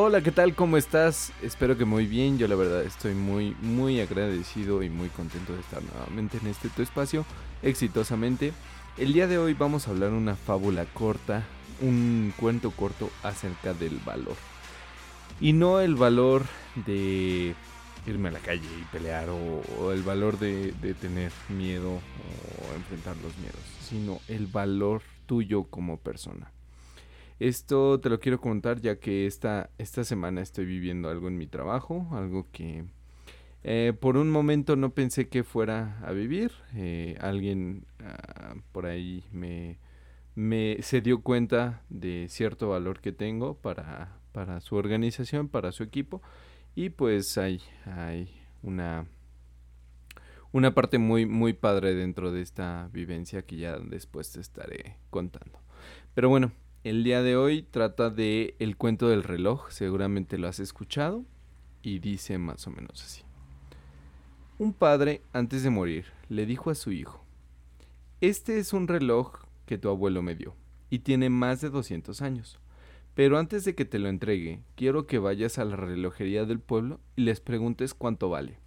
Hola, ¿qué tal? ¿Cómo estás? Espero que muy bien. Yo la verdad estoy muy, muy agradecido y muy contento de estar nuevamente en este tu espacio exitosamente. El día de hoy vamos a hablar una fábula corta, un cuento corto acerca del valor. Y no el valor de irme a la calle y pelear o, el valor de, de tener miedo o enfrentar los miedos, sino el valor tuyo como persona. Esto te lo quiero contar ya que esta, esta semana estoy viviendo algo en mi trabajo, algo que eh, por un momento no pensé que fuera a vivir. Eh, alguien ah, por ahí me, me se dio cuenta de cierto valor que tengo para, para su organización, para su equipo. Y pues hay, hay una, una parte muy, muy padre dentro de esta vivencia que ya después te estaré contando. Pero bueno, el día de hoy trata de El cuento del reloj, seguramente lo has escuchado, y dice más o menos así. Un padre, antes de morir, le dijo a su hijo, Este es un reloj que tu abuelo me dio, y tiene más de 200 años. Pero antes de que te lo entregue, quiero que vayas a la relojería del pueblo y les preguntes cuánto vale.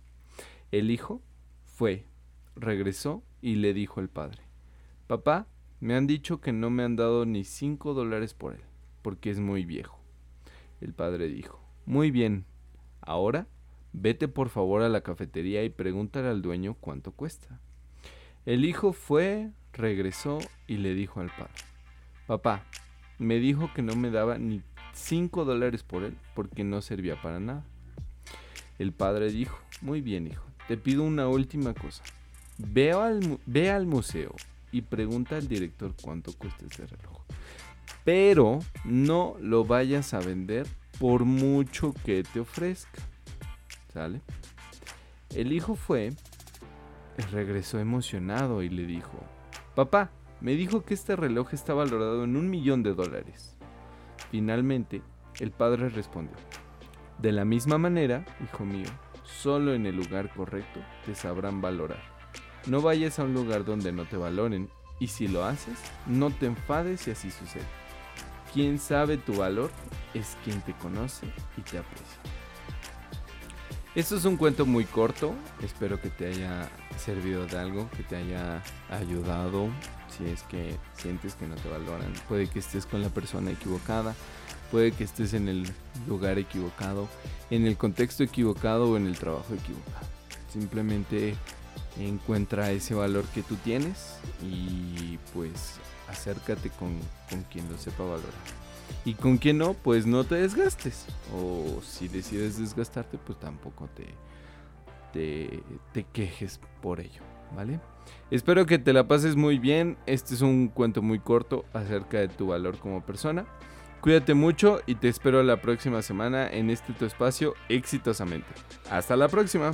El hijo fue, regresó y le dijo al padre, Papá, me han dicho que no me han dado ni cinco dólares por él, porque es muy viejo. El padre dijo, Muy bien, ahora vete por favor a la cafetería y pregúntale al dueño cuánto cuesta. El hijo fue, regresó y le dijo al padre, Papá, me dijo que no me daba ni cinco dólares por él porque no servía para nada. El padre dijo, Muy bien, hijo, te pido una última cosa. Ve al, ve al museo y pregunta al director cuánto cuesta ese reloj. Pero no lo vayas a vender por mucho que te ofrezca. ¿Sale? El hijo fue, regresó emocionado y le dijo, papá, me dijo que este reloj está valorado en un millón de dólares. Finalmente, el padre respondió, de la misma manera, hijo mío, solo en el lugar correcto te sabrán valorar. No vayas a un lugar donde no te valoren y si lo haces, no te enfades si así sucede. Quien sabe tu valor es quien te conoce y te aprecia. Esto es un cuento muy corto, espero que te haya servido de algo, que te haya ayudado si es que sientes que no te valoran. Puede que estés con la persona equivocada, puede que estés en el lugar equivocado, en el contexto equivocado o en el trabajo equivocado. Simplemente encuentra ese valor que tú tienes y pues acércate con, quien lo sepa valorar. Y con quien no, pues no te desgastes. O si decides desgastarte, pues tampoco te, te, te quejes por ello, ¿vale? Espero que te la pases muy bien. Este es un cuento muy corto acerca de tu valor como persona. Cuídate mucho y te espero la próxima semana en este tu espacio exitosamente. Hasta la próxima.